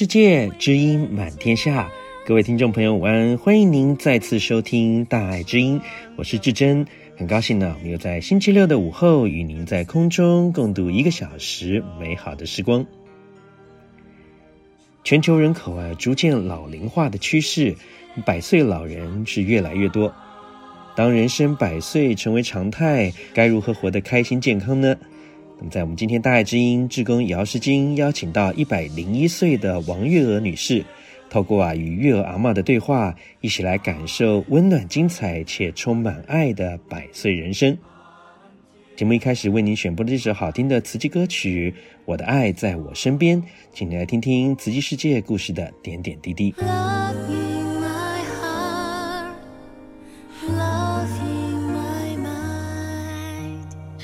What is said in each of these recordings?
世界，知音满天下。各位听众朋友，午安！欢迎您再次收听《大爱知音》，我是志珍，很高兴呢，我们又在星期六的午后与您在空中共度一个小时美好的时光。全球人口啊逐渐老龄化的趋势，百岁老人是越来越多。当人生百岁成为常态，该如何活得开心健康呢？那么，在我们今天《大爱之音》志工姚诗晶邀请到一百零一岁的王月娥女士。透过啊与月娥阿嬷的对话，一起来感受温暖、精彩且充满爱的百岁人生。节目一开始为您选播的这首好听的慈济歌曲《我的爱在我身边》，请您来听听慈济世界故事的点点滴滴。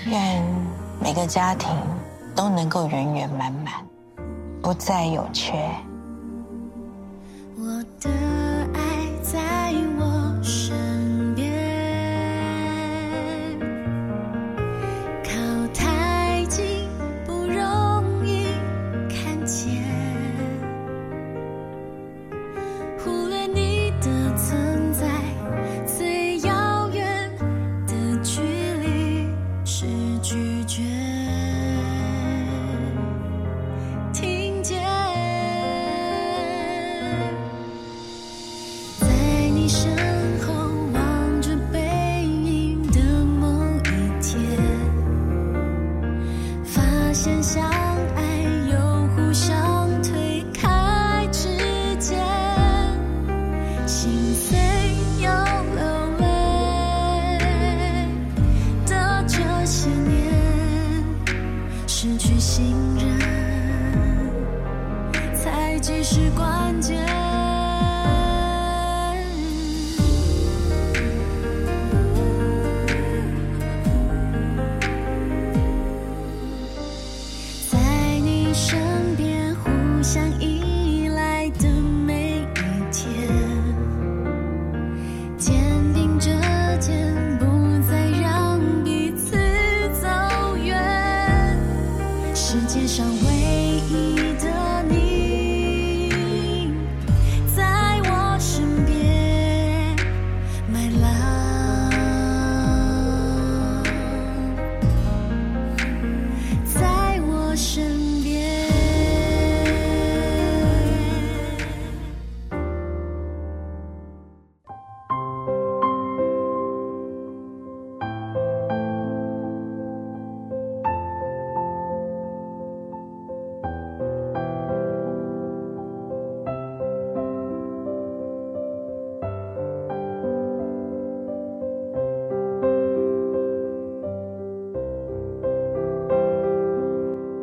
Love 每个家庭都能够圆圆满满，不再有缺。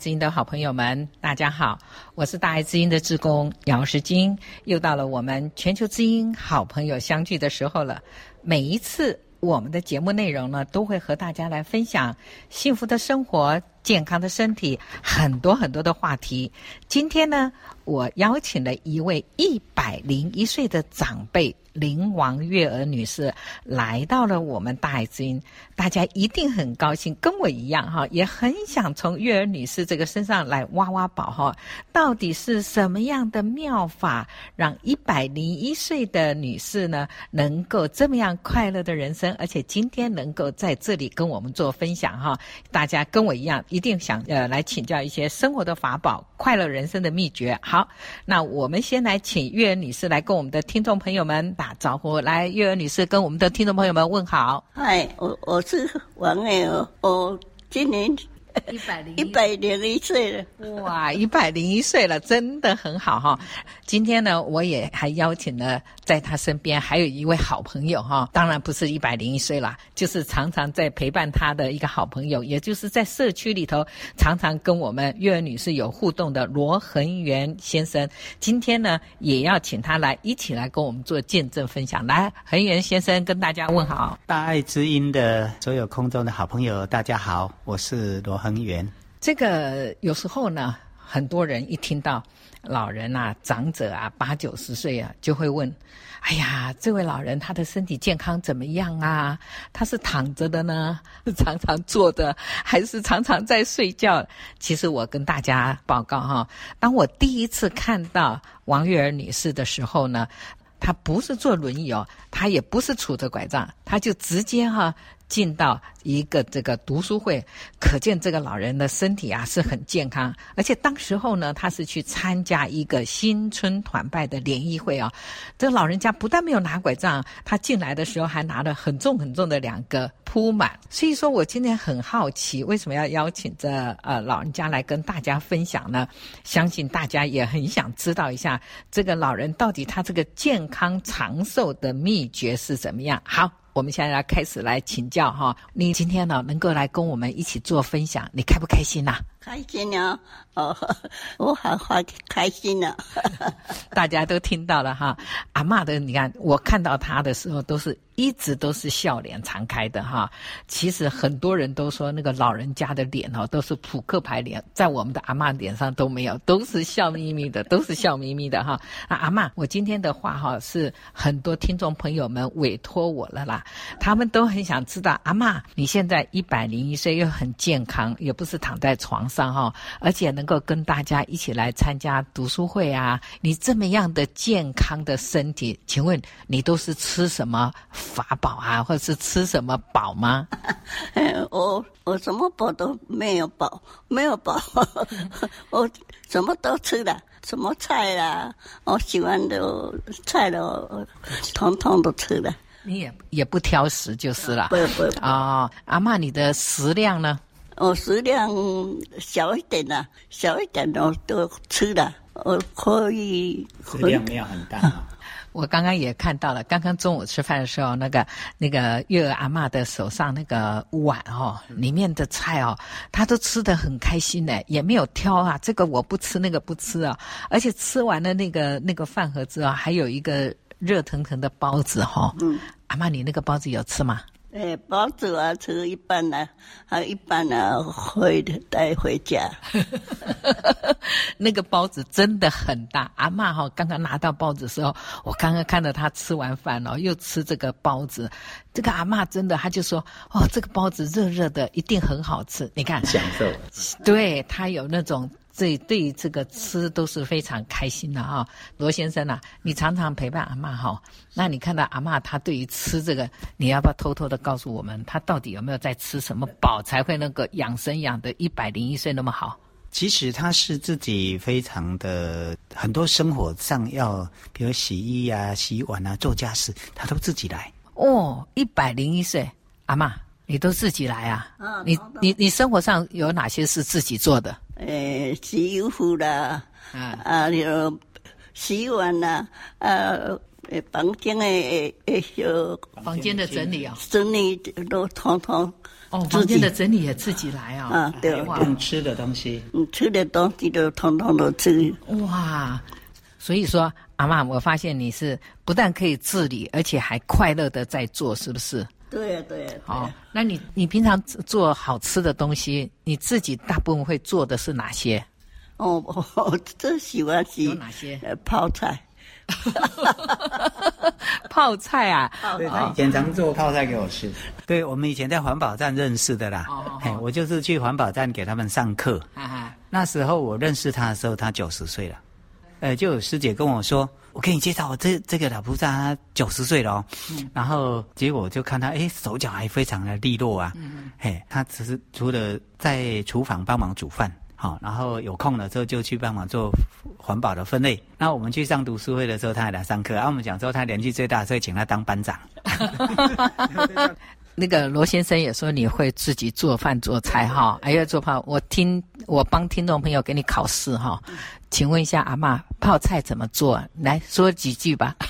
知音的好朋友们，大家好，我是大爱知音的职工姚世金，又到了我们全球知音好朋友相聚的时候了。每一次我们的节目内容呢，都会和大家来分享幸福的生活、健康的身体，很多很多的话题。今天呢，我邀请了一位一百零一岁的长辈。林王月娥女士来到了我们大爱之音，大家一定很高兴，跟我一样哈，也很想从月娥女士这个身上来挖挖宝哈。到底是什么样的妙法，让一百零一岁的女士呢，能够这么样快乐的人生，而且今天能够在这里跟我们做分享哈？大家跟我一样，一定想呃来请教一些生活的法宝、快乐人生的秘诀。好，那我们先来请月娥女士来跟我们的听众朋友们。打招呼，来，月娥女士跟我们的听众朋友们问好。嗨，我我是王爱娥，我今年。一百零一百零一岁了，哇，一百零一岁了，真的很好哈。今天呢，我也还邀请了在他身边还有一位好朋友哈，当然不是一百零一岁了，就是常常在陪伴他的一个好朋友，也就是在社区里头常常跟我们月儿女士有互动的罗恒元先生。今天呢，也要请他来一起来跟我们做见证分享。来，恒元先生跟大家问好。大爱之音的所有空中的好朋友，大家好，我是罗。恒源，这个有时候呢，很多人一听到老人啊、长者啊、八九十岁啊，就会问：“哎呀，这位老人他的身体健康怎么样啊？他是躺着的呢，是 常常坐的，还是常常在睡觉？”其实我跟大家报告哈，当我第一次看到王月儿女士的时候呢，她不是坐轮椅哦，她也不是杵着拐杖，她就直接哈。进到一个这个读书会，可见这个老人的身体啊是很健康，而且当时候呢，他是去参加一个新春团拜的联谊会啊。这个老人家不但没有拿拐杖，他进来的时候还拿了很重很重的两个铺满。所以说我今天很好奇，为什么要邀请这呃老人家来跟大家分享呢？相信大家也很想知道一下，这个老人到底他这个健康长寿的秘诀是怎么样？好。我们现在来开始来请教哈，你今天呢能够来跟我们一起做分享，你开不开心呐？开心啊！哦，我好好开心啊！大家都听到了哈，阿嬷的，你看我看到她的时候，都是一直都是笑脸常开的哈。其实很多人都说那个老人家的脸哦，都是扑克牌脸，在我们的阿嬷脸上都没有，都是笑眯眯的，都是笑眯眯的哈。啊，阿嬷，我今天的话哈，是很多听众朋友们委托我了啦，他们都很想知道，阿嬷你现在一百零一岁又很健康，也不是躺在床上哈，而且能够跟大家一起来参加读书会啊！你这么样的健康的身体，请问你都是吃什么法宝啊，或者是吃什么宝吗？我我什么宝都没有宝，没有宝，我什么都吃的，什么菜啦，我喜欢的菜的，统统都吃的。你也也不挑食就是了。不不哦，阿妈，你的食量呢？我食量小一点的，小一点的都吃了。我可以，食量没有很大。我刚刚也看到了，刚刚中午吃饭的时候，那个那个月儿阿嬷的手上那个碗哦，里面的菜哦，她都吃得很开心呢，也没有挑啊，这个我不吃，那个不吃啊。而且吃完了那个那个饭盒子啊，还有一个热腾腾的包子哈、哦。嗯，阿妈，你那个包子有吃吗？哎，包子啊，吃一半呢，还有一半呢，会带回家。那个包子真的很大，阿嬷哈，刚刚拿到包子的时候，我刚刚看到她吃完饭了，又吃这个包子，这个阿嬷真的，她就说，哦，这个包子热热的，一定很好吃。你看，享受，对，她有那种。所以对于这个吃都是非常开心的啊、哦，罗先生呐、啊，你常常陪伴阿嬷哈、哦，那你看到阿嬷她对于吃这个，你要不要偷偷的告诉我们，她到底有没有在吃什么饱才会那个养生养的一百零一岁那么好？其实她是自己非常的很多生活上要，比如洗衣啊、洗碗啊、做家事，她都自己来。哦，一百零一岁，阿嬷你都自己来啊？嗯，你你你生活上有哪些是自己做的？诶，洗衣服啦，啊，啊，有洗碗啦，啊，房间诶诶有房间的整理啊，整理都统统哦，房间的整理也自己来啊，啊，对，用吃的东西，嗯，吃的东西都统统都吃。哇，所以说阿妈，我发现你是不但可以自理，而且还快乐的在做，是不是？对呀，对呀。好，那你你平常做好吃的东西，你自己大部分会做的是哪些？哦，我最喜欢吃有哪些？呃，泡菜。泡菜啊！对，他以前常做泡菜给我吃。对，我们以前在环保站认识的啦。哦，嘿，我就是去环保站给他们上课。哈哈。那时候我认识他的时候，他九十岁了。呃，就有师姐跟我说：“我给你介绍，我这这个老菩萨他九十岁了哦。嗯”然后结果就看他，哎，手脚还非常的利落啊。嗯。嘿，他只是除了在厨房帮忙煮饭。好，然后有空了之后就去帮忙做环保的分类。那我们去上读书会的时候，他还来上课。啊，我们讲说他年纪最大，所以请他当班长。那个罗先生也说你会自己做饭做菜哈，还要做饭。我听我帮听众朋友给你考试哈，请问一下阿妈泡菜怎么做？来说几句吧。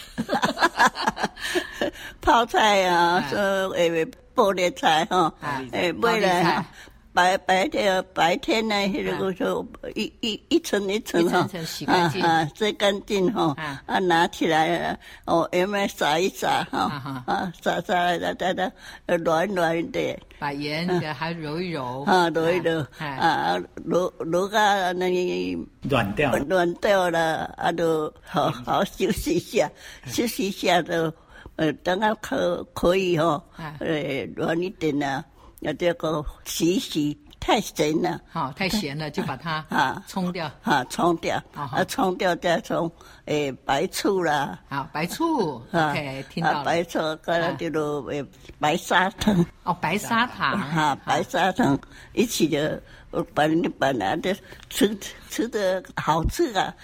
泡菜啊，说诶玻璃菜哈，诶为了。白白天白天呢，那个说一一一层一层哈，啊啊，最干净哈，啊。拿起来哦，有没有撒一撒哈，啊撒撒的的的，软软的，把盐还揉一揉，啊揉一揉，啊揉揉个那软掉，软掉了，啊都好好休息一下，休息一下都呃等下可可以哈，呃软一点呢。要这个洗洗太咸了，好太咸了就把它 啊冲掉，啊冲掉，啊冲掉再冲诶白醋啦，好白醋，OK 听到了，白醋跟那个诶白砂糖，哦白砂糖，哈白砂糖一起的，本本来的吃吃的好吃啊，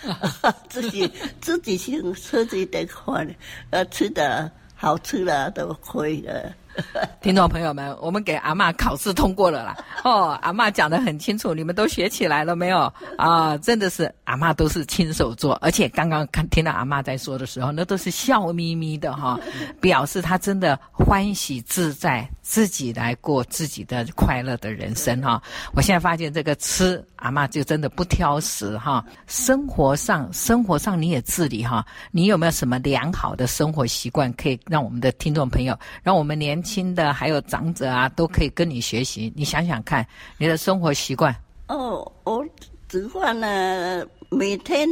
自己自己先自己得看，呃吃的好吃了都可以的。听众朋友们，我们给阿嬷考试通过了啦！哦，阿嬷讲得很清楚，你们都学起来了没有？啊，真的是阿嬷都是亲手做，而且刚刚看听到阿嬷在说的时候，那都是笑眯眯的哈，表示她真的欢喜自在，自己来过自己的快乐的人生哈。我现在发现这个吃，阿嬷就真的不挑食哈。生活上，生活上你也自理哈。你有没有什么良好的生活习惯，可以让我们的听众朋友，让我们年轻的还有长者啊，都可以跟你学习。你想想看，你的生活习惯。哦，我煮饭呢，每天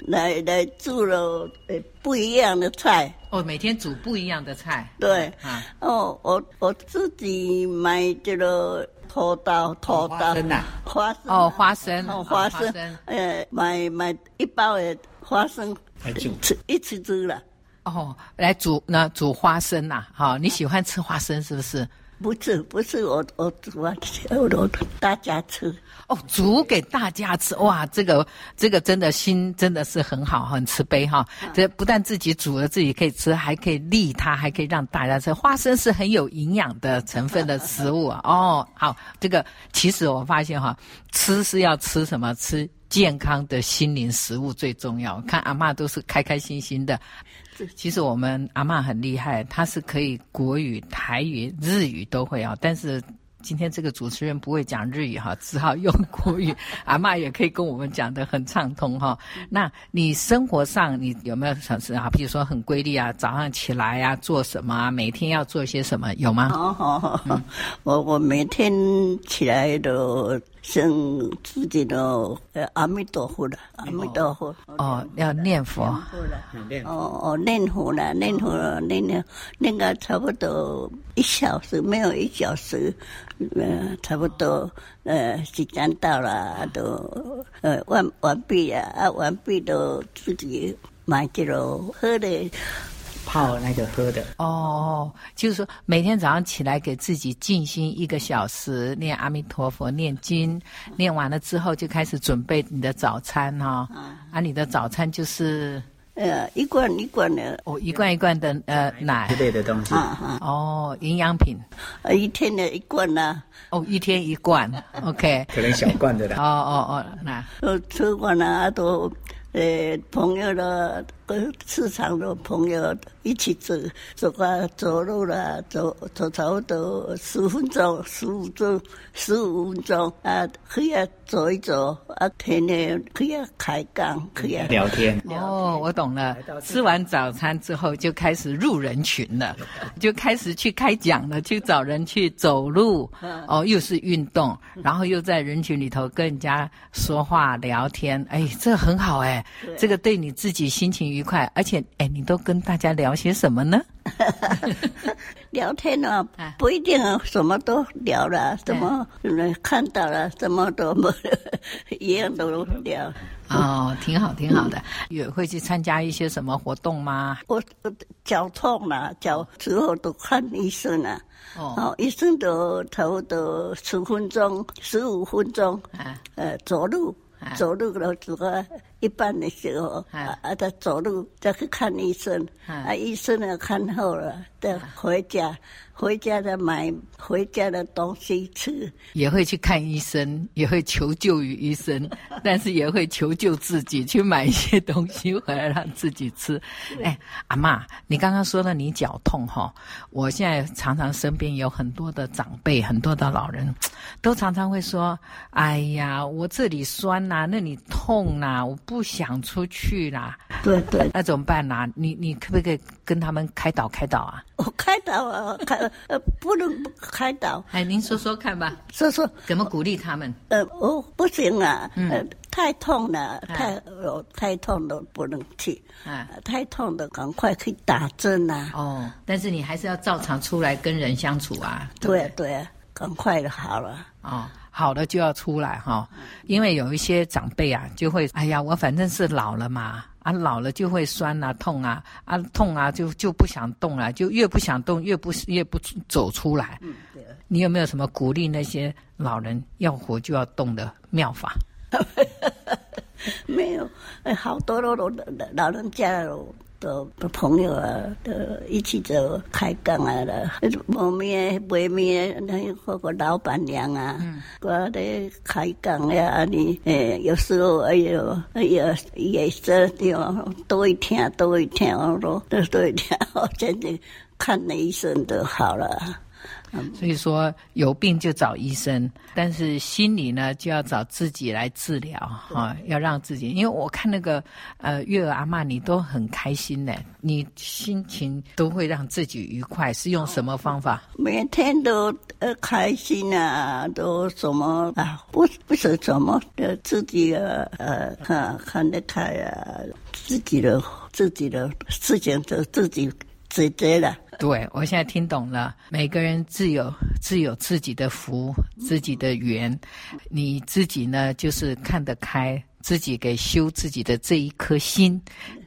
来来煮了不一样的菜。哦，每天煮不一样的菜。对。啊。哦，我我自己买这个土豆，土豆。花生呐。花生。哦，花生。哦，花生。呃，买买一包的花生。吃一起煮了。哦，来煮那煮花生呐、啊，好、哦，你喜欢吃花生是不是？不是，不是我我煮啊，我我大家吃。哦，煮给大家吃，哇，这个这个真的心真的是很好，很慈悲哈。这不但自己煮了自己可以吃，还可以利他，还可以让大家吃。花生是很有营养的成分的食物啊。哦，好，这个其实我发现哈，吃是要吃什么？吃健康的心灵食物最重要。看阿妈都是开开心心的。其实我们阿嬷很厉害，她是可以国语、台语、日语都会啊。但是今天这个主持人不会讲日语哈，只好用国语。阿嬷也可以跟我们讲的很畅通哈。那你生活上你有没有什么啊？比如说很规律啊，早上起来呀、啊，做什么啊？每天要做些什么？有吗？好好好，嗯、我我每天起来都。生自己的呃阿弥陀佛了，阿弥陀佛。哦，要念佛，哦哦念佛了，念佛了，念了念个差不多一小时，没有一小时，呃差不多呃时间到了都呃完完毕了啊完毕都自己买这个喝的。泡那个喝的哦，就是说每天早上起来给自己静心一个小时，念阿弥陀佛，念经，念完了之后就开始准备你的早餐哈、哦。啊，你的早餐就是呃一罐一罐的哦，一罐一罐的呃奶之类的东西啊哦，营养品，呃一天的一罐呢、啊。哦，一天一罐，OK，可能小罐的啦。哦哦哦，那呃吃完了都呃朋友的。跟市场的朋友一起走，走啊走路啦，走走差不多十分钟、十五钟、十五分钟啊，可以走一走啊，天天可以开讲，可以聊天。哦，我懂了。吃完早餐之后就开始入人群了，就开始去开讲了，去找人去走路。哦，又是运动，然后又在人群里头跟人家说话聊天。哎，这很好哎，这个对你自己心情愉快，而且哎，你都跟大家聊些什么呢？聊天呢，不一定什么都聊了，什么看到了，什么都没，一样都聊。哦，挺好，挺好的。也会去参加一些什么活动吗？我脚痛了，脚之后都看医生了。哦，医生都差不多十分钟、十五分钟。啊，呃，走路。走路了，走个一半的时候，啊，啊，再走路再去看医生，啊，医生呢看好了，再回家。回家的买回家的东西吃，也会去看医生，也会求救于医生，但是也会求救自己，去买一些东西回来让自己吃。哎，阿妈，你刚刚说了你脚痛哈，我现在常常身边有很多的长辈，很多的老人，都常常会说：“哎呀，我这里酸呐、啊，那里痛呐、啊，我不想出去啦。”对对，那怎么办呢、啊？你你可不可以跟他们开导开导啊？我开导啊，开。呃，不能不开导。哎，您说说看吧，说说怎么鼓励他们？呃，我不行啊，嗯、呃，太痛了，太有、呃、太痛了不能去，啊，太痛的赶快去打针啊。哦，但是你还是要照常出来跟人相处啊。对对，对，赶快的好了。哦，好了就要出来哈、哦，因为有一些长辈啊，就会，哎呀，我反正是老了嘛。啊，老了就会酸啊，痛啊，啊，痛啊，就就不想动了，就越不想动，越不越不走出来。嗯，对。你有没有什么鼓励那些老人要活就要动的妙法？没有，好多老老老人家了。的朋友啊，都一起走开讲啊了，后面外面那个个老板娘啊，我的开讲呀，你诶，有时候哎呦哎呀，也是要多一天多一天哦，多多一天哦，真的看了一生就好了。所以说有病就找医生，但是心理呢就要找自己来治疗哈，要让自己。因为我看那个呃月儿阿妈，你都很开心呢，你心情都会让自己愉快，是用什么方法？每天都呃开心啊，都什么啊？不不是什么的自己呃呃看看得开啊，自己的自己的事情都自己解决了。对，我现在听懂了。每个人自有自有自己的福，自己的缘。你自己呢，就是看得开，自己给修自己的这一颗心，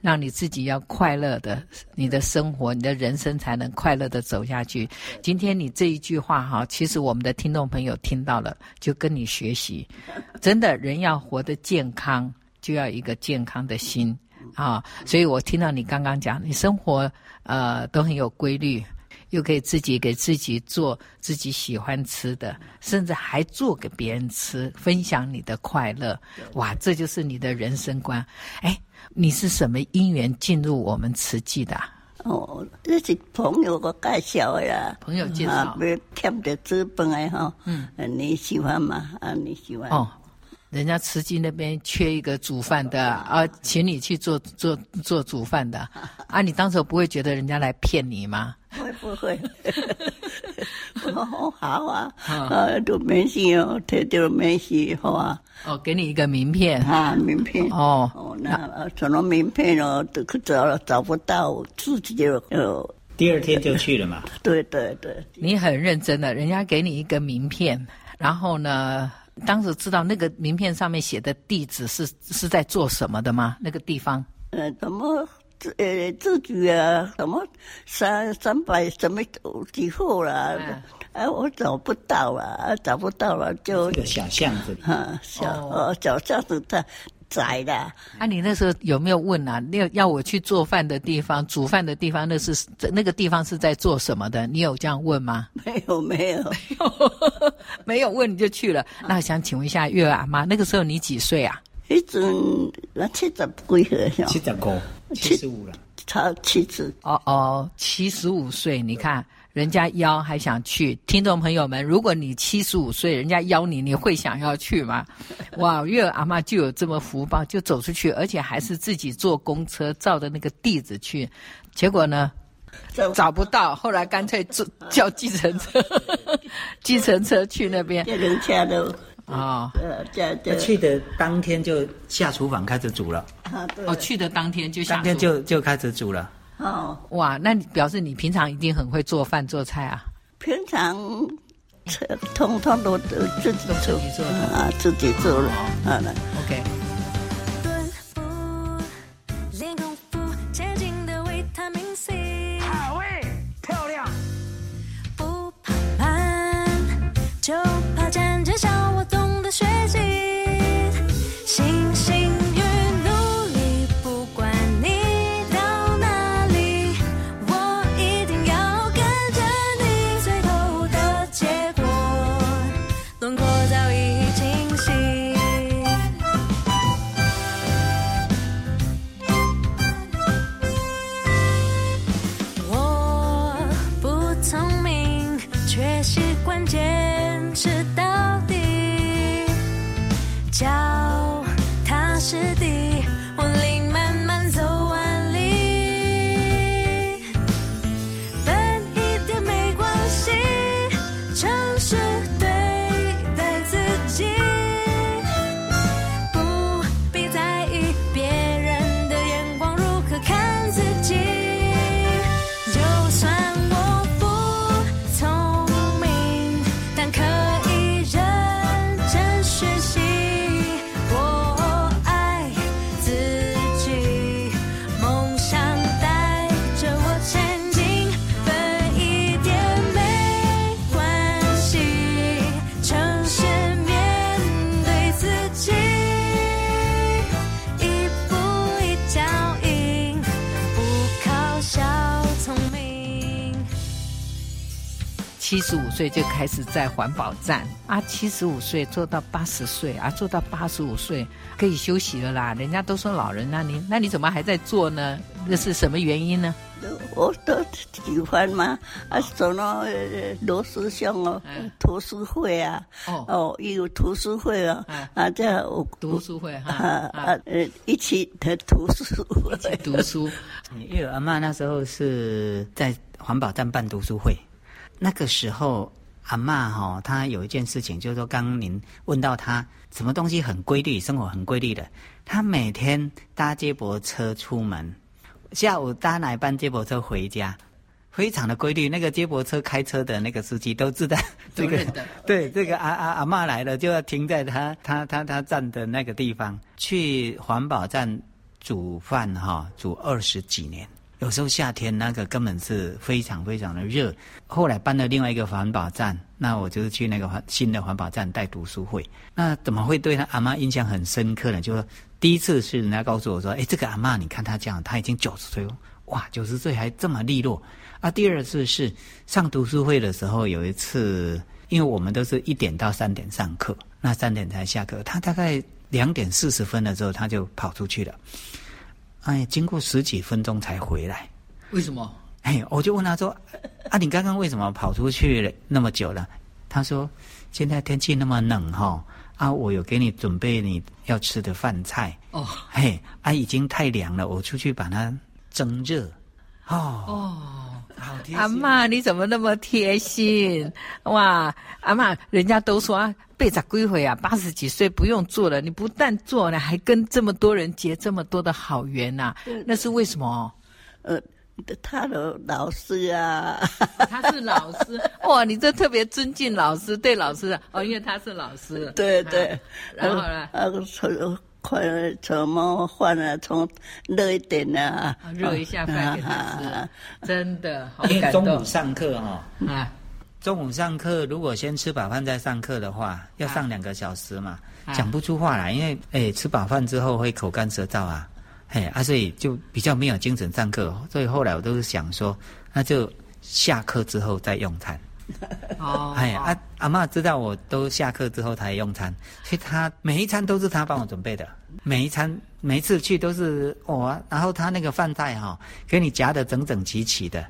让你自己要快乐的，你的生活，你的人生才能快乐的走下去。今天你这一句话哈，其实我们的听众朋友听到了，就跟你学习。真的，人要活得健康，就要一个健康的心。啊，所以我听到你刚刚讲，你生活呃都很有规律，又可以自己给自己做自己喜欢吃的，甚至还做给别人吃，分享你的快乐。哇，这就是你的人生观。哎，你是什么因缘进入我们慈济的？哦，这是朋友个介绍的呀。朋友介绍。啊，别欠的资本哎哈。嗯。你喜欢吗？啊，你喜欢。哦。人家慈济那边缺一个煮饭的啊，请你去做做做煮饭的啊，你当时不会觉得人家来骗你吗？会不会？哦，好啊，啊，都没事哦，他就没事，好啊。哦，给你一个名片啊，名片哦。哦，那什么名片哦，都找了找不到，自己就哦。第二天就去了嘛。对对对，你很认真的，人家给你一个名片，然后呢？当时知道那个名片上面写的地址是是在做什么的吗？那个地方？呃，怎么自呃自己啊？什么三三百什么几户了？哎、啊，我找不到了，找不到了，就个小巷子里啊，小哦小巷子的。宅的啊！你那时候有没有问啊？那要我去做饭的地方、煮饭的地方，那是那个地方是在做什么的？你有这样问吗？没有，没有，没有问你就去了。那想请问一下月儿阿妈，那个时候你几岁啊？一阵七十几岁，七十五。七十五了，超七十。哦哦，七十五岁，你看人家邀还想去。听众朋友们，如果你七十五岁，人家邀你，你会想要去吗？哇，月娥阿妈就有这么福报，就走出去，而且还是自己坐公车，照着那个地址去。结果呢，找不到，后来干脆坐叫计程车，计程车去那边。计程车都。啊，对对，去的当天就下厨房开始煮了。啊，对。哦，去的当天就下。当天就就开始煮了。哦，哇，那你表示你平常一定很会做饭做菜啊？平常，通通都都自己做啊，自己做了。好了，OK。岁就开始在环保站啊，七十五岁做到八十岁啊，做到八十五岁可以休息了啦。人家都说老人，那你那你怎么还在做呢？那是什么原因呢？我都喜欢嘛，啊，走那罗师兄哦，图书会啊，哦哦，有图书会啊，啊，这样读书会哈，啊呃，一起的图书会，一起读书。因为阿妈那时候是在环保站办读书会。那个时候，阿嬷哈，她有一件事情，就是说，刚刚您问到她什么东西很规律，生活很规律的。她每天搭接驳车出门，下午搭哪班接驳车回家，非常的规律。那个接驳车开车的那个司机都知道 这个，对这个阿阿阿嬷来了，就要停在他他他他站的那个地方，去环保站煮饭哈，煮二十几年。有时候夏天那个根本是非常非常的热，后来搬了另外一个环保站，那我就是去那个环新的环保站带读书会。那怎么会对他阿妈印象很深刻呢？就是第一次是人家告诉我说：“哎，这个阿妈，你看她这样，她已经九十岁了，哇，九十岁还这么利落。”啊，第二次是上读书会的时候，有一次，因为我们都是一点到三点上课，那三点才下课，他大概两点四十分的时候他就跑出去了。哎，经过十几分钟才回来，为什么？哎，我就问他说：“ 啊，你刚刚为什么跑出去了那么久了？”他说：“现在天气那么冷哈、哦，啊，我有给你准备你要吃的饭菜哦，嘿，啊，已经太凉了，我出去把它蒸热。”哦哦，好贴心。阿妈，你怎么那么贴心？哇，阿妈，人家都说。八十几岁啊，八十几岁不用做了。你不但做了，还跟这么多人结这么多的好缘呐、啊，那是为什么？呃，他的老师啊，他是老师哇，你这特别尊敬老师，对老师哦，因为他是老师。对对、啊，然后呢？啊，从快怎么换啊？从热一点啊，热一下饭给他吃，啊、真的好感动。因为中午上课哈、哦，啊。中午上课，如果先吃饱饭再上课的话，要上两个小时嘛，啊、讲不出话来，因为诶吃饱饭之后会口干舌燥啊，嘿啊，所以就比较没有精神上课。所以后来我都是想说，那就下课之后再用餐。哦，哎阿阿嬷知道我都下课之后才用餐，所以她每一餐都是她帮我准备的。每一餐每一次去都是哦，然后她那个饭菜哈、哦，给你夹得整整齐齐的，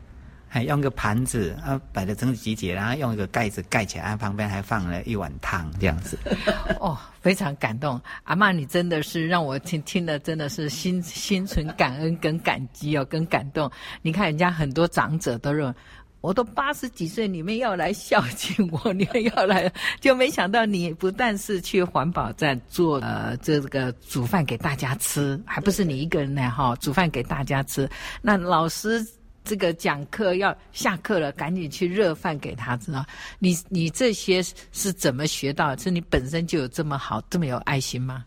还用个盘子啊摆的整整齐齐，然后用一个盖子盖起来，旁边还放了一碗汤这样子。哦，非常感动，阿嬷你真的是让我听听了真的是心心存感恩跟感激哦，跟感动。你看人家很多长者都认为。我都八十几岁，你们要来孝敬我，你们要来，就没想到你不但是去环保站做呃这个煮饭给大家吃，还不是你一个人呢哈，煮饭给大家吃。那老师这个讲课要下课了，赶紧去热饭给他知道！你你这些是怎么学到？是你本身就有这么好，这么有爱心吗？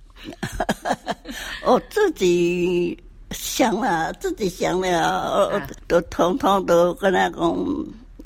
我 自己。想了，自己想了，都通通都跟他讲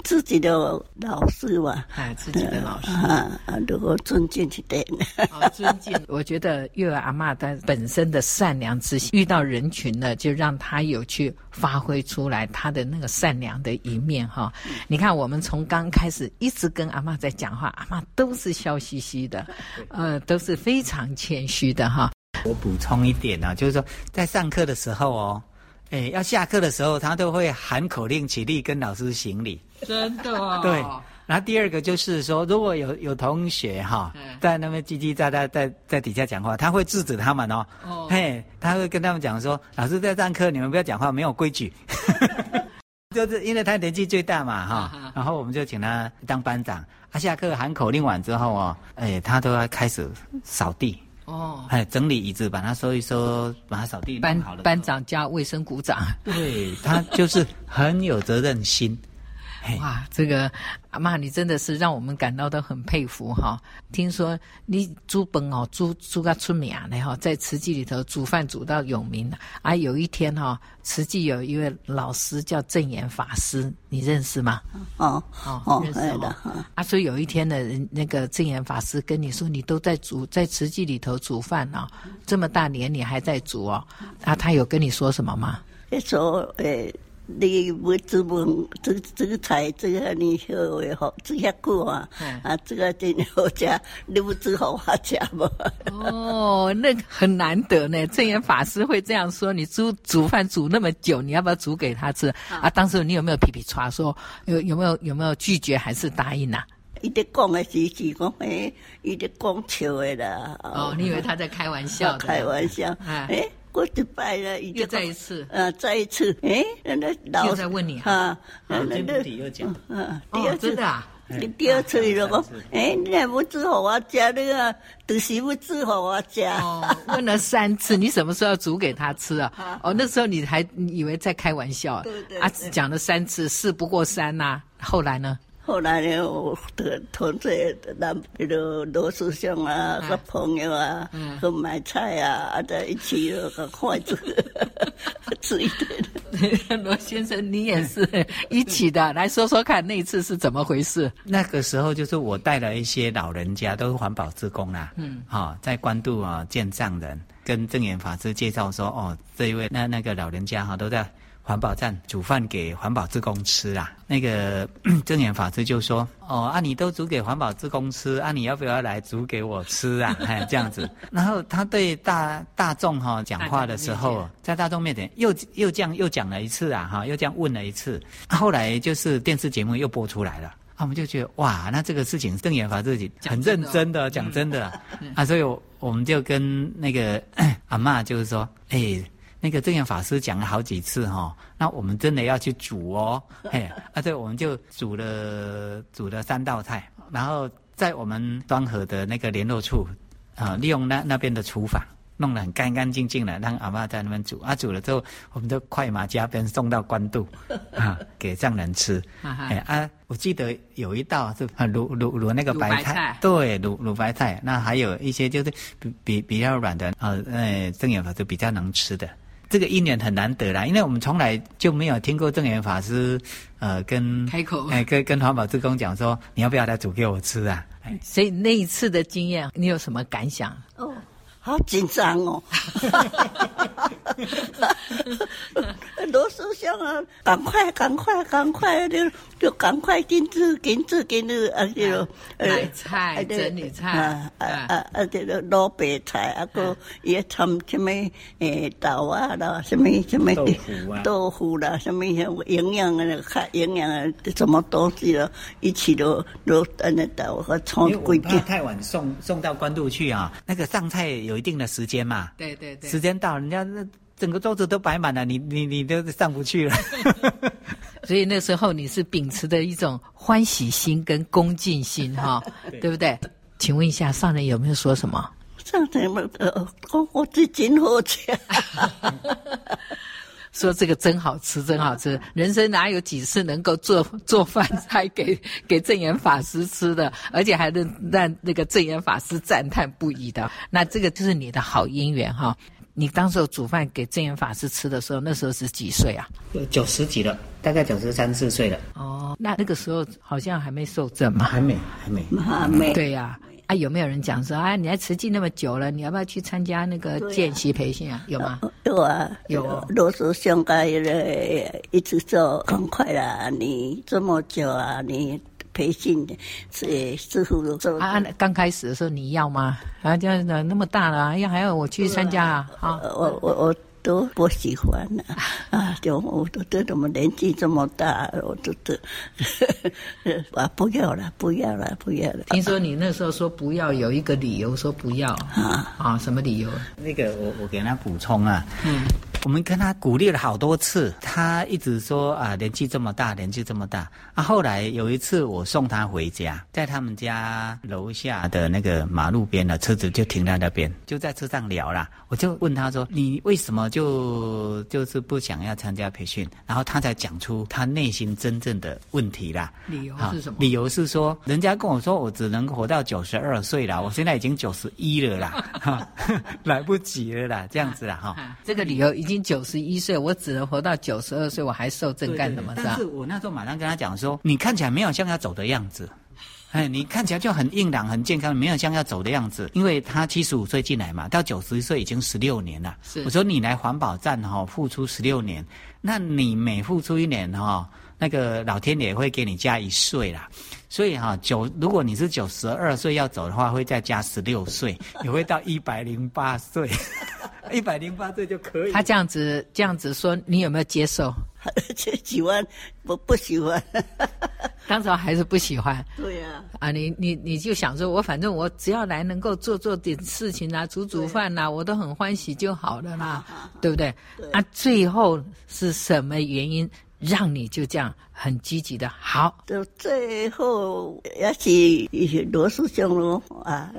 自己的老师嘛，哎，自己的老师啊，如果尊敬一点。好，尊敬。我觉得月儿阿妈她本身的善良之心，遇到人群呢，就让她有去发挥出来她的那个善良的一面哈。你看，我们从刚开始一直跟阿妈在讲话，阿妈都是笑嘻嘻的，呃，都是非常谦虚的哈。我补充一点啊，就是说在上课的时候哦，哎，要下课的时候，他都会喊口令起立跟老师行礼。真的啊？对。然后第二个就是说，如果有有同学哈、哦，在那边叽叽喳喳在在底下讲话，他会制止他们哦。哦。嘿，他会跟他们讲说，老师在上课，你们不要讲话，没有规矩。就是因为他年纪最大嘛哈、哦，然后我们就请他当班长。他下课喊口令完之后哦，哎，他都要开始扫地。哦，哎，整理椅子，把它收一收，把它扫地。班班长加卫生股长，对，他就是很有责任心。哇，这个阿妈，你真的是让我们感到都很佩服哈！听说你煮本哦，煮煮个出名的哈，在慈济里头煮饭煮到有名啊，有一天哈，慈济有一位老师叫正言法师，你认识吗？哦哦，认识的。啊，所以有一天呢，那个正言法师跟你说，你都在煮，在慈济里头煮饭哦，这么大年你还在煮哦？啊，他有跟你说什么吗？说诶。你要煮饭，这这个菜这个你好诶好，煮遐久啊，啊，这个真好食，你不煮好我吃吗？哦，那很难得呢。正言法师会这样说，你煮煮饭煮那么久，你要不要煮给他吃？啊，啊当时你有没有皮皮叉说有有没有有没有拒绝还是答应呐、啊？伊在讲的是是讲诶，伊在讲笑的啦。哦，你以为他在开玩笑？开玩笑。哎。诶过一拜了，又再一次，呃，再一次，哎，那老又在问你哈，那那又讲，嗯，第二次的啊，第二次了个，哎，你还不煮好我吃那个，都媳妇煮好我吃。哦，问了三次，你什么时候要煮给他吃 啊？哦，那时候你还以为在开玩笑，对对，啊，只讲了三次，事不过三呐，后来呢？后来呢，我同同事那比如罗师兄啊，和朋友啊，和买菜啊，在一起和筷子吃一顿。罗先生，你也是 一起的，来说说看那一次是怎么回事？那个时候就是我带了一些老人家，都是环保职工啦，嗯，好，在关渡啊见藏人，跟证严法师介绍说，哦，这一位那那个老人家哈都在。环保站煮饭给环保志工吃啊，那个 证严法师就说：“哦，啊，你都煮给环保志工吃，啊，你要不要来煮给我吃啊？” 哎，这样子。然后他对大大众哈讲话的时候，在大众面前又又这样又讲了一次啊，哈，又这样问了一次。后来就是电视节目又播出来了，啊，我们就觉得哇，那这个事情证严法师很认真的讲真的啊，所以我们就跟那个 阿嬷就是说，哎。那个证严法师讲了好几次哈，那我们真的要去煮哦，嘿，啊对，我们就煮了煮了三道菜，然后在我们端河的那个联络处，啊，利用那那边的厨房，弄得很干干净净的，让阿妈在那边煮，啊煮了之后，我们就快马加鞭送到官渡，啊，给藏人吃，哎啊，我记得有一道是卤卤卤那个白菜，对，卤卤白菜，那还有一些就是比比比较软的，呃，呃，正眼法师比较能吃的。这个因缘很难得啦，因为我们从来就没有听过证严法师，呃，跟开口，哎，跟跟环保志工讲说，你要不要来煮给我吃啊？所以那一次的经验，你有什么感想？哦，好紧张哦，罗师兄啊，赶快赶快赶快就就赶快紧煮紧煮紧煮啊！就买菜、整理菜啊啊啊啊！这个萝卜菜啊，个也掺什么诶豆啊啦，什么什么豆腐啦，什么营养的看营养的什么东西了，一起都都等得到和葱贵点。太晚送送到关渡去啊，那个上菜有一定的时间嘛。对对对，时间到，人家那。整个桌子都摆满了，你你你都上不去了。所以那时候你是秉持的一种欢喜心跟恭敬心哈，对，对不对？请问一下上人有没有说什么？上人们呃，我我最近好吃，说这个真好吃，真好吃。人生哪有几次能够做 做饭菜给 给证严法师吃的，而且还能让那个证严法师赞叹不已的？那这个就是你的好姻缘哈。你当时候煮饭给证严法师吃的时候，那时候是几岁啊？九十几了，大概九十三四岁了。哦，那那个时候好像还没受证嘛？还没，还没，还没。对呀、啊，啊，有没有人讲说啊，你在慈济那么久了，你要不要去参加那个见习培训啊？有吗？有啊，有。罗师兄该一直做，很快啦，你这么久啊，你。培训的，是师傅的时候啊，刚开始的时候你要吗？啊，这样子那么大了，要还要我去参加啊？啊，我我我都不喜欢了啊！就我都觉得我们年纪这么大，我都都 啊不要了，不要了，不要了。听说你那时候说不要，有一个理由说不要啊啊？什么理由？那个我我给他补充啊。嗯。我们跟他鼓励了好多次，他一直说啊，年纪这么大，年纪这么大。啊，后来有一次我送他回家，在他们家楼下的那个马路边的车子就停在那边，就在车上聊啦。我就问他说：“你为什么就就是不想要参加培训？”然后他才讲出他内心真正的问题啦。理由是什么？理由是说，人家跟我说我只能活到九十二岁了，我现在已经九十一了啦，哈，来不及了啦，这样子啦，哈。这个理由已经。九十一岁，我只能活到九十二岁，我还受证干什么？但是我那时候马上跟他讲说，你看起来没有像要走的样子，哎，你看起来就很硬朗、很健康，没有像要走的样子。因为他七十五岁进来嘛，到九十岁已经十六年了。是，我说你来环保站哈、哦，付出十六年，那你每付出一年哈、哦，那个老天爷会给你加一岁啦。所以哈、哦，九如果你是九十二岁要走的话，会再加十六岁，也会到一百零八岁。一百零八岁就可以。他这样子这样子说，你有没有接受？喜欢不不喜欢？当时还是不喜欢。对呀、啊。啊，你你你就想说，我反正我只要来能够做做点事情啊，煮煮饭呐、啊，我都很欢喜就好了啦，对不对？对。啊，最后是什么原因？让你就这样很积极的，好，就最后也是罗师兄喽啊，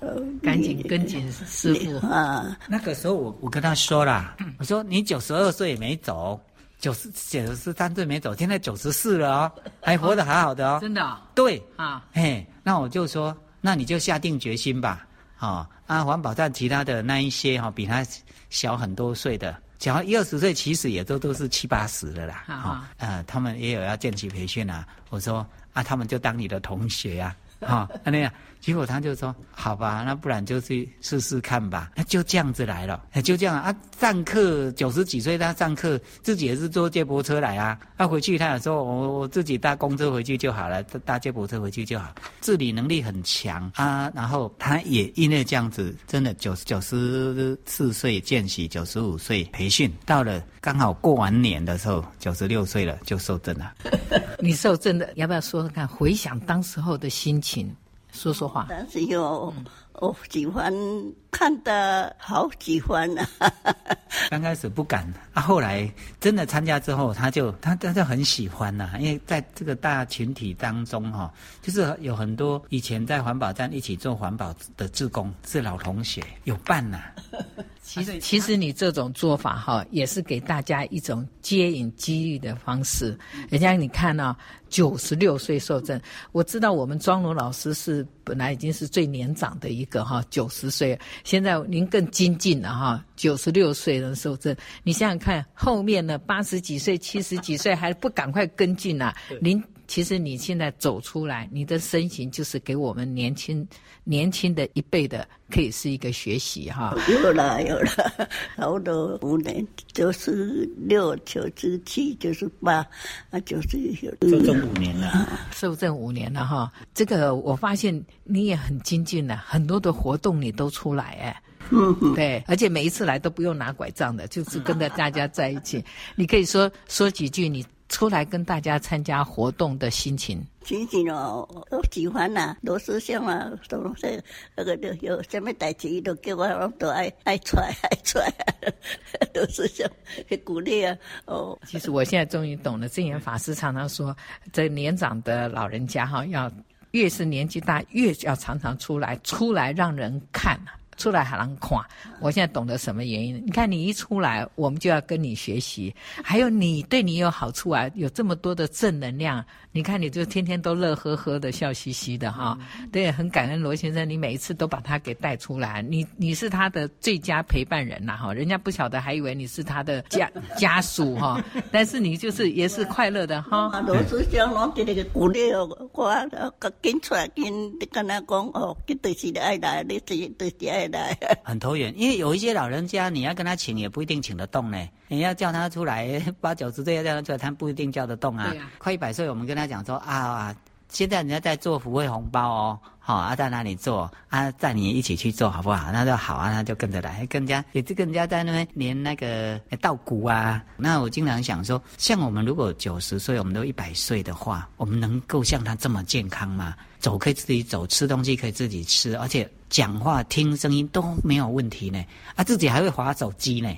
赶紧跟紧师傅啊。那个时候我我跟他说了，我说你九十二岁也没走，九十九十三岁没走，现在九十四了哦，还活得好好的哦，真的、哦。对啊，嘿，那我就说，那你就下定决心吧，啊啊，环保站其他的那一些哈，比他小很多岁的。只要一二十岁，其实也都都是七八十的啦。啊、哦，呃，他们也有要见习培训啊。我说啊，他们就当你的同学呀、啊，哈、哦，那样。结果他就说：“好吧，那不然就去试试看吧。”那就这样子来了，就这样啊。上课九十几岁，他上课自己也是坐接驳车来啊。他回去他也说我我自己搭公车回去就好了，搭接驳车回去就好。自理能力很强啊。然后他也因为这样子，真的九九十四岁见习，九十五岁培训，到了刚好过完年的时候，九十六岁了就受证了。你受证的要不要说说看？回想当时候的心情。说说话，但是有我喜欢看的好喜欢啊！刚开始不敢啊，后来真的参加之后，他就他他就很喜欢呐、啊，因为在这个大群体当中哈，就是有很多以前在环保站一起做环保的志工是老同学，有伴呐、啊。其实其实你这种做法哈，也是给大家一种接引机遇的方式。人家你看啊，九十六岁受证，我知道我们庄龙老师是本来已经是最年长的一个哈，九十岁，现在您更精进了哈，九十六岁能受证。你想想看，后面呢八十几岁、七十几岁还不赶快跟进啊？您其实你现在走出来，你的身形就是给我们年轻年轻的一辈的，可以是一个学习哈。有了有了，差不多五年，九十六、九十七、九十八，啊，九十有受证五年了，受证五年了哈。这个我发现你也很精进了，很多的活动你都出来哎。嗯，对，而且每一次来都不用拿拐杖的，就是跟着大家在一起。你可以说说几句你出来跟大家参加活动的心情。心情哦，我喜欢呐，罗师兄啊，什么这那个都有什么代志，都叫我，我都爱爱出来爱出来。罗师兄很鼓励啊，哦。其实我现在终于懂了，证严法师常常说，这年长的老人家哈，要越是年纪大，越要常常出来，出来让人看。出来还能看，我现在懂得什么原因。你看你一出来，我们就要跟你学习。还有你对你有好处啊，有这么多的正能量。你看你就天天都乐呵呵的，笑嘻嘻的哈。对，很感恩罗先生，你每一次都把他给带出来。你你是他的最佳陪伴人呐哈，人家不晓得还以为你是他的家 家属哈，但是你就是也是快乐的哈。罗师兄，我给那个鼓励哦，我跟出来跟跟他讲哦，绝对是爱来，你是对是爱。很投缘，因为有一些老人家，你要跟他请，也不一定请得动呢。你要叫他出来，八九十岁要叫他出来，他不一定叫得动啊。啊快一百岁，我们跟他讲说啊，现在人家在做福慧红包哦，好啊，在哪里做啊？带你一起去做好不好？那就好啊，那就跟着来，跟人家也是跟人家在那边连那个稻谷啊。那我经常想说，像我们如果九十岁，我们都一百岁的话，我们能够像他这么健康吗？走可以自己走，吃东西可以自己吃，而且讲话听声音都没有问题呢。啊，自己还会划手机呢。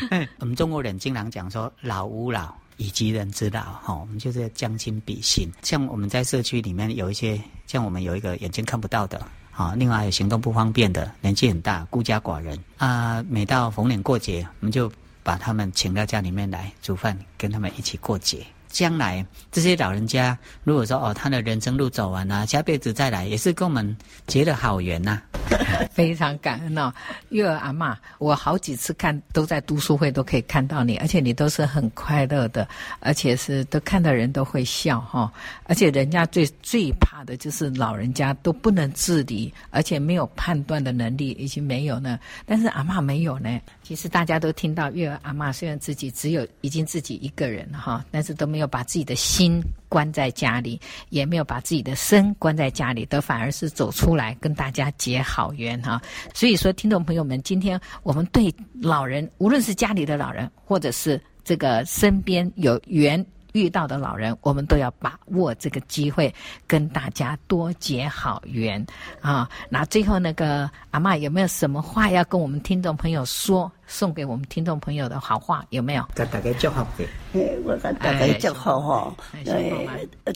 我们中国人经常讲说“老吾老，以及人之道”，哈，我们就是将心比心。像我们在社区里面有一些，像我们有一个眼睛看不到的，啊，另外有行动不方便的，年纪很大，孤家寡人啊。每到逢年过节，我们就把他们请到家里面来煮饭，跟他们一起过节。将来这些老人家，如果说哦，他的人生路走完了，下辈子再来，也是跟我们结了好缘呐、非常感恩哦，月儿阿嬷，我好几次看都在读书会都可以看到你，而且你都是很快乐的，而且是都看到人都会笑哈、而且人家最最怕的就是老人家都不能自理，而且没有判断的能力已经没有呢。但是阿嬷没有呢。其实大家都听到月儿阿嬷虽然自己只有已经自己一个人哈，但是都没有。把自己的心关在家里，也没有把自己的身关在家里，都反而是走出来跟大家结好缘哈。所以说，听众朋友们，今天我们对老人，无论是家里的老人，或者是这个身边有缘遇到的老人，我们都要把握这个机会，跟大家多结好缘啊。那最后那个阿嬷有没有什么话要跟我们听众朋友说？送给我们听众朋友的好话有没有？给大家祝福的，我跟大家祝福哈，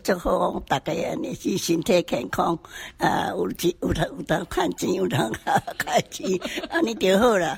祝福大家你是身体健康，啊，有钱有得有得看钱，有得开钱，啊，你就好了。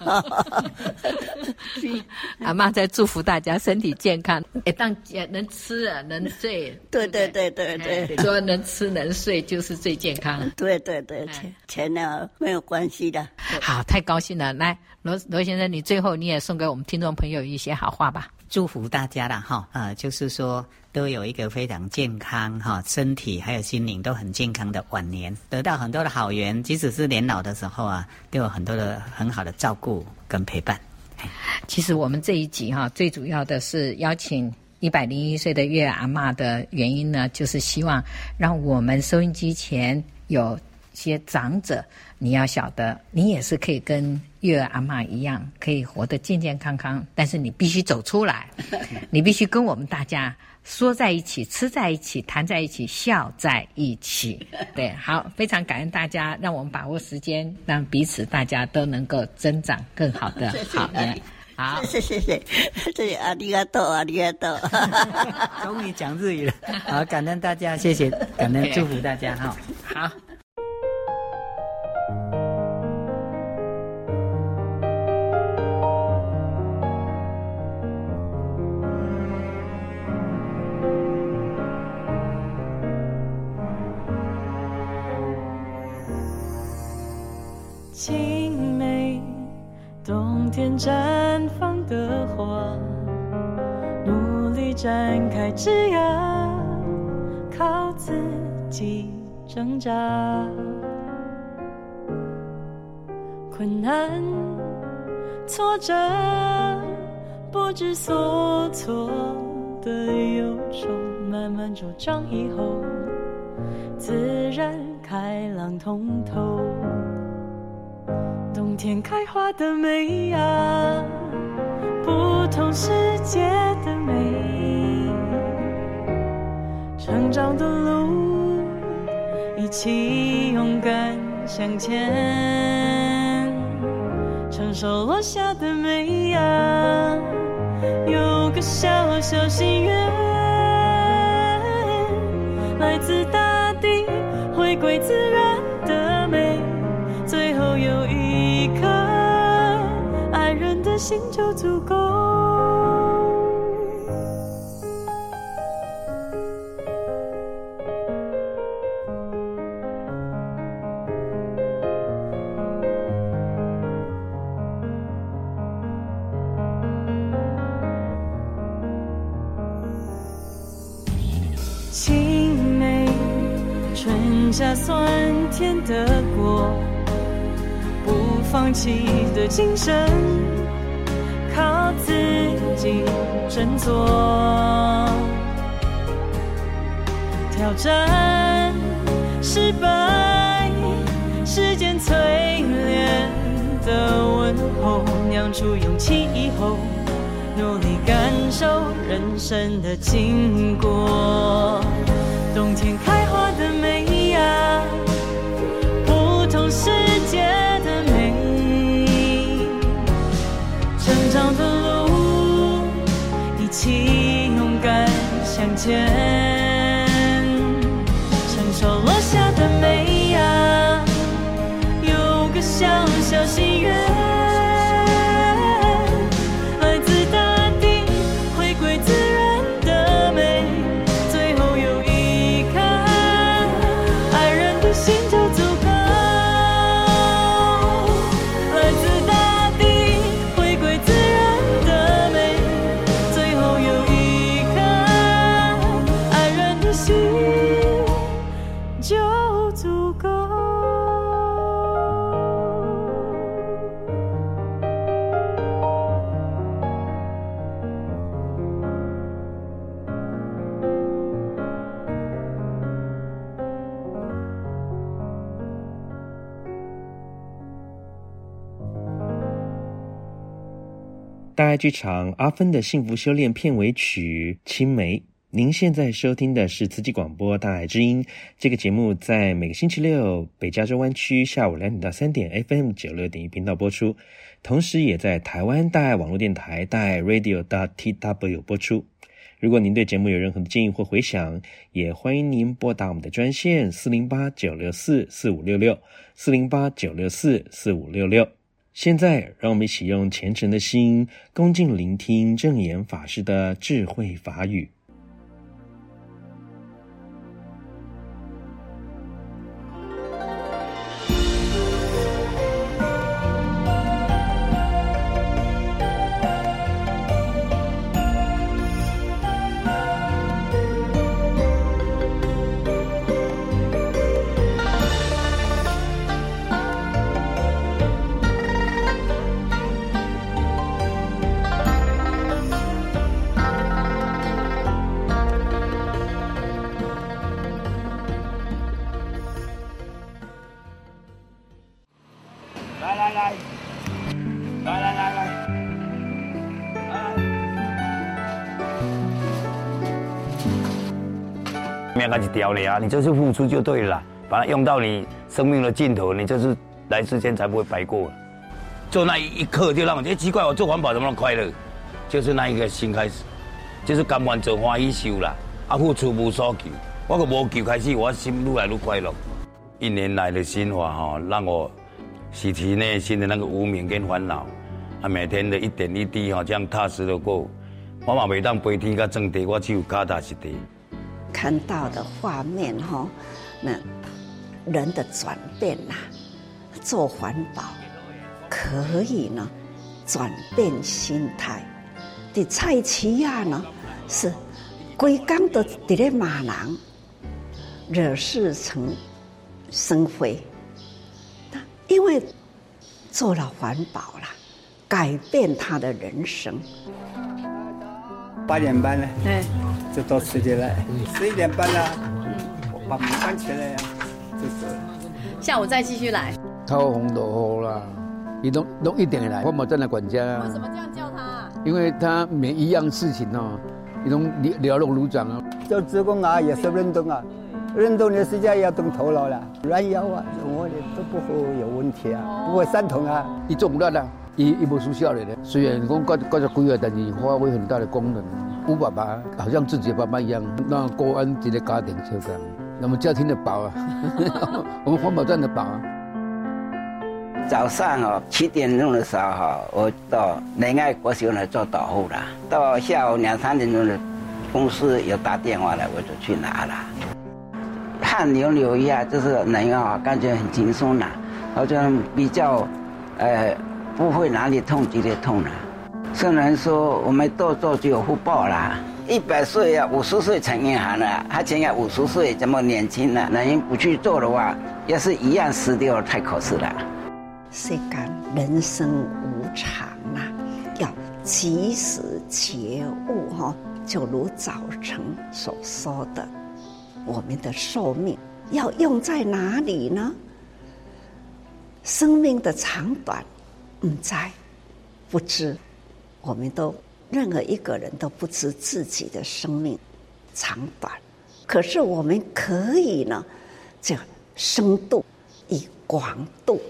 阿妈在祝福大家身体健康，哎，当能吃啊，能睡，对对对对对，说能吃能睡就是最健康。对对对，钱钱呢没有关系的。好，太高兴了，来罗罗先生你。最后，你也送给我们听众朋友一些好话吧，祝福大家了哈。啊、呃，就是说都有一个非常健康哈，身体还有心灵都很健康的晚年，得到很多的好缘，即使是年老的时候啊，都有很多的很好的照顾跟陪伴。其实我们这一集哈，最主要的是邀请一百零一岁的月阿妈的原因呢，就是希望让我们收音机前有些长者，你要晓得，你也是可以跟月儿阿妈一样，可以活得健健康康。但是你必须走出来，你必须跟我们大家说在一起，吃在一起，谈在一起，笑在一起。对，好，非常感恩大家，让我们把握时间，让彼此大家都能够增长更好的 好缘。好，谢谢谢谢，谢谢阿里嘎多阿里嘎多，终于讲日语了。好，感恩大家，谢谢，感恩祝福大家哈。好。青梅冬天绽放的花，努力展开枝桠，靠自己挣扎。困难、挫折、不知所措的忧愁，慢慢茁长以后，自然开朗通透。冬天开花的美啊，不同世界的美，成长的路，一起勇敢向前。承受落下的美啊，有个小小心愿，心就足够。下酸甜的果，不放弃的精神，靠自己振作。挑战失败，时间淬炼的问候，酿出勇气以后，努力感受人生的经过。冬天开间爱剧场阿芬的幸福修炼片尾曲《青梅》，您现在收听的是慈济广播大爱之音。这个节目在每个星期六北加州湾区下午两点到三点 FM 九六点一频道播出，同时也在台湾大爱网络电台大爱 Radio dot tw 播出。如果您对节目有任何的建议或回响，也欢迎您拨打我们的专线四零八九六四四五六六四零八九六四四五六六。现在，让我们一起用虔诚的心，恭敬聆听正言法师的智慧法语。那就屌你啊！你就是付出就对了，把它用到你生命的尽头，你就是来世间才不会白过。做那一刻就让我觉得奇怪，我做环保怎么那么快乐？就是那一个心开始，就是甘愿做欢喜修啦。啊，付出无所求，我个无求开始，我心越来越快乐。一年来的心法哈，让我洗去内心的那个无名跟烦恼，啊，每天的一点一滴哈，这样踏实的过。我嘛每当白天甲正地，我只有脚踏实地。看到的画面哈，那人的转变呐，做环保可以呢，转变心态。的菜市仔呢，是规工都伫咧骂人，惹事成生非。因为做了环保了，改变他的人生。八点半呢，对，就到十点来，十一点半了，我把门关起来呀，就走了。下午再继续来。超红的火啦，你弄弄一点来，我冇站的管家啊。为什么这样叫他？因为他每一样事情哦，你都了如指掌啊。做职工啊，也是运动啊，运动的时间也要动头脑了，软腰啊，我的都不会有问题啊，不会酸痛啊。你做不烂啊，一一无输效的。虽然讲挂挂着规划，但是发挥很大的功能。吴爸爸好像自己的爸爸一样，那国安级的家庭就这样，那么家庭的宝啊，我们环保站的宝啊。早上哦七点钟的时候哈，我到仁爱国小来做导护了。到下午两三点钟的公司有打电话来，我就去拿了。汗流流一下，就是人啊，感觉很轻松了，好像比较，呃，不会哪里痛就得痛了。虽然说我们多做就有福报啦，一百岁呀，五十岁成银行了，他现在五十岁这么年轻了，人不去做的话，要是一样死掉，太可惜了。世间人生无常、啊，要及时觉悟哈。就如早晨所说的，我们的寿命要用在哪里呢？生命的长短，不在，不知。我们都任何一个人都不知自己的生命长短，可是我们可以呢，这深度与广度。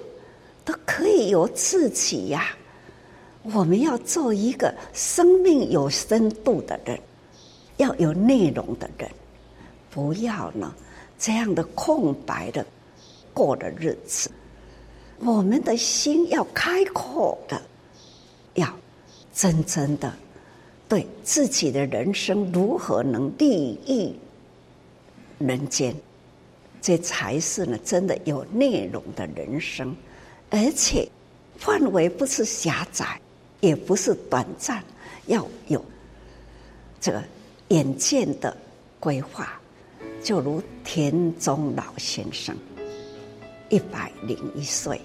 都可以由自己呀、我们要做一个生命有深度的人，要有内容的人，不要呢这样的空白的过的日子。我们的心要开阔的，要真正的对自己的人生如何能利益人间，这才是呢真的有内容的人生。而且范围不是狭窄，也不是短暂，要有这个远见的规划。就如田中老先生，一百零一岁，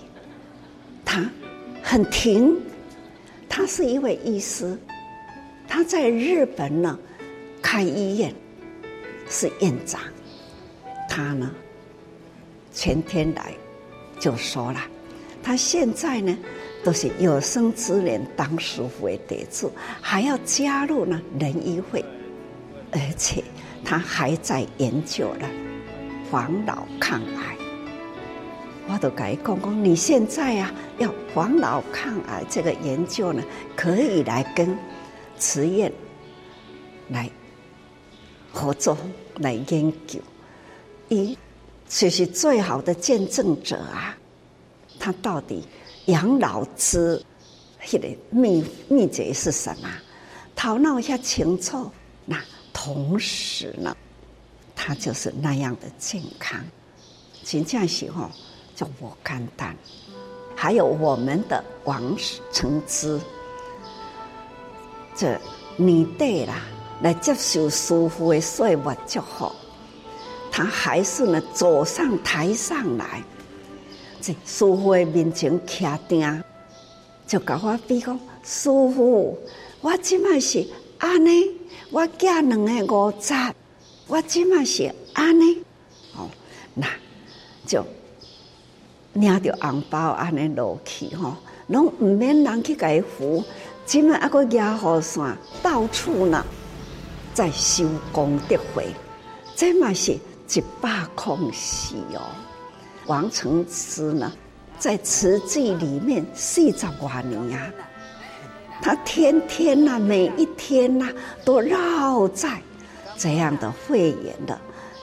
他很停，他是一位医师，他在日本呢开医院，是院长。他呢前天来就说了。他现在呢，都是有生之年当师傅的得主，还要加入呢人医会，而且他还在研究了防老抗癌。我都跟他讲讲，你现在啊要防老抗癌这个研究呢，可以来跟慈院来合作来研究，一就是最好的见证者啊。他到底养老之那个秘秘诀是什么？头脑一下清楚，那同时呢，他就是那样的健康。真正是吼，就不简单。还有我们的王承之，这你对啦，来接受师傅的岁月祝福，他还是呢走上台上来。在师傅的面前徛定，就甲我比讲，师傅，我即马是安尼，我嫁两个五十，我即马是安尼，哦，那就领着红包安尼落去吼，拢毋免人去甲伊扶，即马还阁压雨伞，到处呢在收功德会，这嘛是一百空死哦。王承之呢，在慈济里面四十多年啊，他天天呐、啊，每一天呐、啊，都绕在这样的会员的，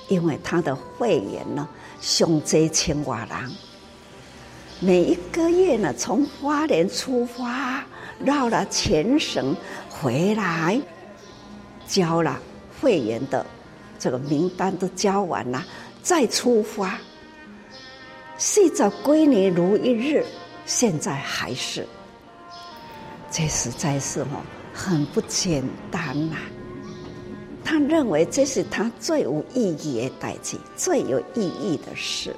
因为他的会员呢，上济千万人，每一个月呢，从花莲出发，绕了全省回来，交了会员的这个名单都交完了，再出发。四十几年如一日，现在还是，这实在是哦，很不简单呐、啊。他认为这是他最有意义的代志，最有意义的事，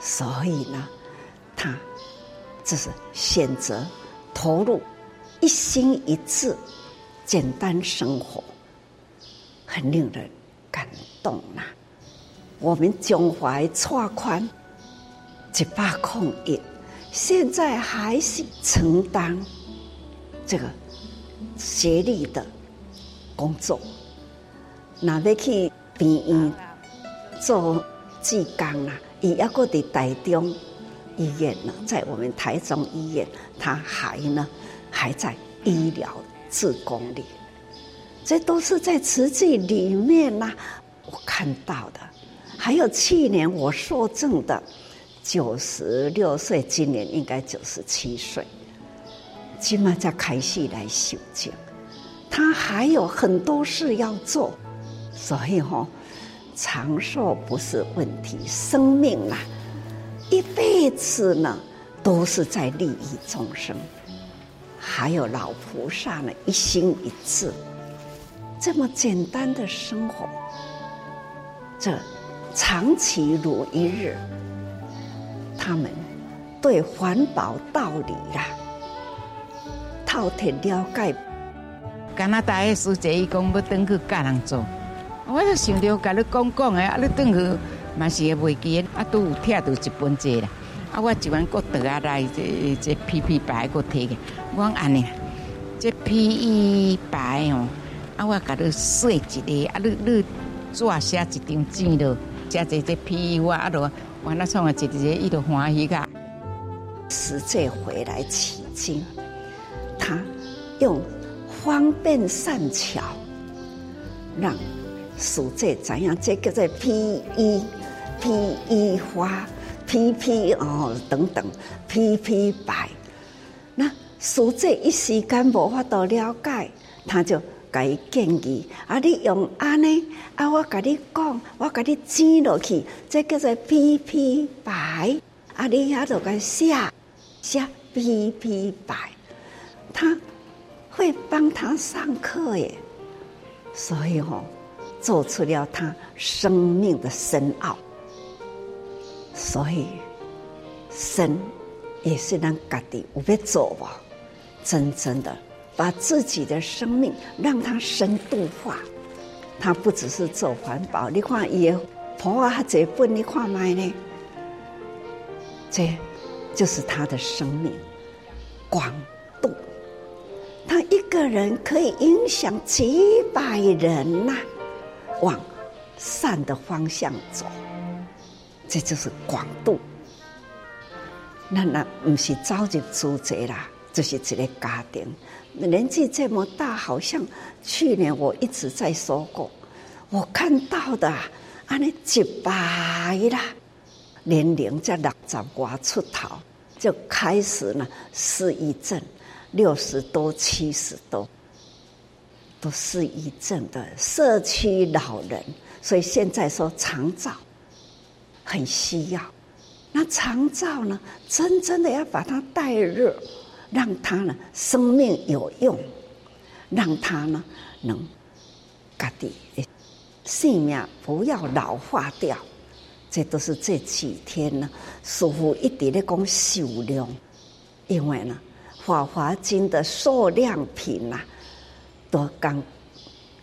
所以呢，他只是选择投入，一心一志，简单生活，很令人感动呐、啊。我们胸怀拓宽，一百空一，现在还是承担这个协力的工作。那要去病院做志工啦，伊抑个伫台中医院呢，在我们台中医院，他还呢还在医疗志工里，这都是在慈济里面呐，我看到的。还有去年我受证的九十六岁，今年应该九十七岁，今嘛才开戏来修证，他还有很多事要做。所以吼，长寿不是问题，生命啊，一辈子呢都是在利益众生。还有老菩萨呢，一心一志，这么简单的生活，这长期如一日，他们对环保道理呀、啊，透彻了解。加拿大的师姐伊讲要登去教人做。我就想着甲你讲讲的，啊，你转去嘛是会袂记，啊，都有拆到一本册啦。啊，我一晚过倒下来，这这 P P 牌过摕个，我讲安尼，这 P E 牌哦，啊，我甲你说一个，啊，你你纸写一张纸咯，写这这 P E 我啊，都我那创啊一日伊都欢喜个。实际回来取经，他用方便善巧，让。数这怎样？这个在 P E P E 花 P P 哦等等 P P 白，那数这一时间无法度了解，他就给伊建议啊，你用安尼啊，我跟你讲，我跟你指落去，这叫做 P P 白。啊，你遐就该写写 P P 白，他会帮他上课耶，所以吼。做出了他生命的深奥，所以生也是让家己有要做吧，真正的把自己的生命让它深度化。他不只是做环保，你看伊的婆啊这本你看卖呢，这就是他的生命广度。他一个人可以影响几百人呐、往善的方向走，这就是广度。那那不是早就组织啦，就是一个家庭。年纪这么大，好像去年我一直在说过，我看到的啊，安尼一百啦，年龄在六十多出头就开始呢，失忆症，六十多、七十多。都失忆症的社区老人，所以现在说长照很需要。那长照呢，真正的要把它带热，让它呢生命有用，让它呢能家己性命不要老化掉。这都是这几天呢，师父一直在讲寿量，因为呢《法华经》的数量品呐、啊。都刚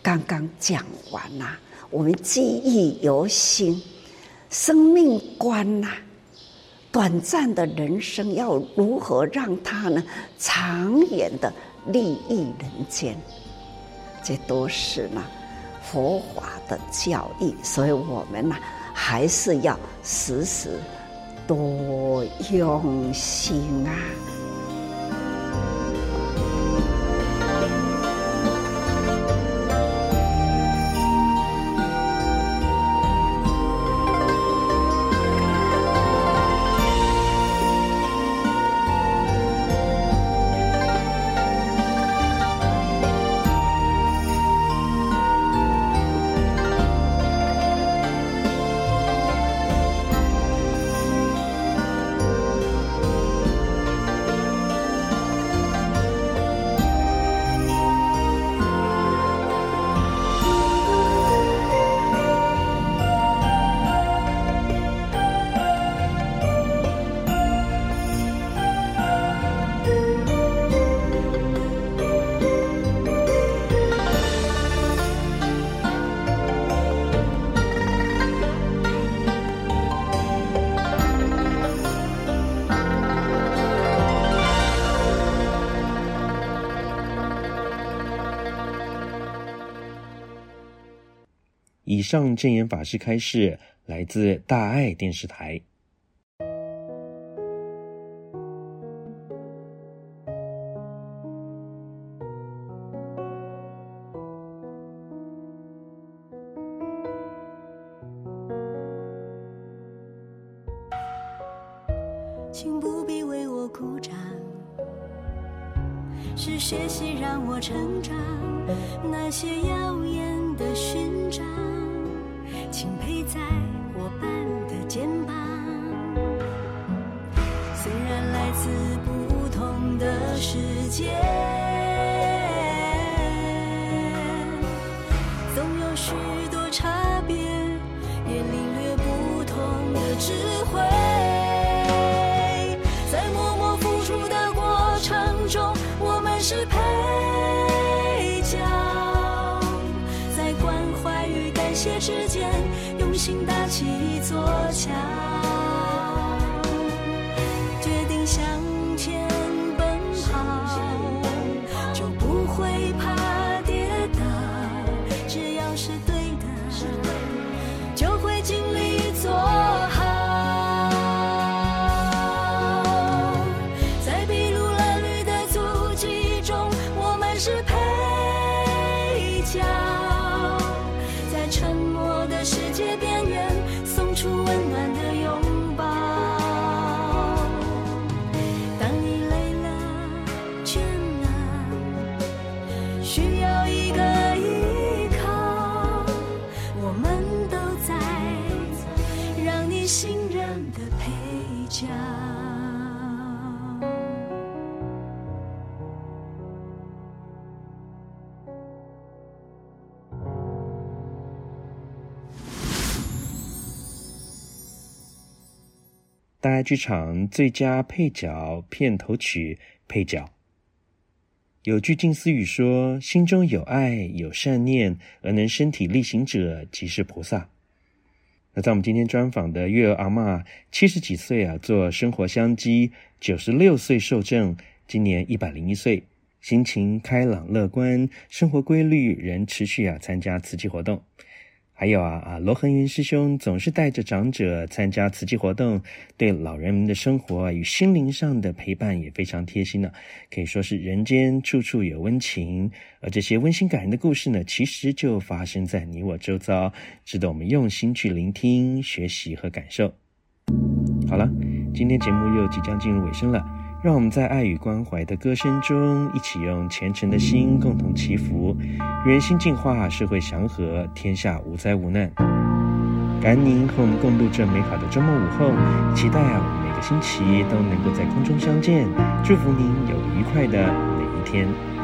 刚刚讲完呐，我们记忆犹新，生命观呐，短暂的人生要如何让它呢长远的利益人间？这都是呢佛法的教义，所以我们呢还是要时时多用心啊。上正言法师开示，来自大爱电视台。大爱剧场最佳配角片头曲配角，有句静思语说：“心中有爱，有善念，而能身体力行者，即是菩萨。”那在我们今天专访的月娥阿嬷，七十几岁啊，做生活相机，九十六岁受证，今年一百零一岁，心情开朗乐观，生活规律，仍持续啊参加慈济活动。还有啊啊，罗恒云师兄总是带着长者参加慈济活动，对老人们的生活与心灵上的陪伴也非常贴心呢。可以说是人间处处有温情，而这些温馨感人的故事呢，其实就发生在你我周遭，值得我们用心去聆听、学习和感受。好了，今天节目又即将进入尾声了。让我们在爱与关怀的歌声中，一起用虔诚的心共同祈福，人心净化，社会祥和，天下无灾无难。感恩您和我们共度这美好的周末午后，期待啊，我们每个星期都能够在空中相见。祝福您有愉快的每一天。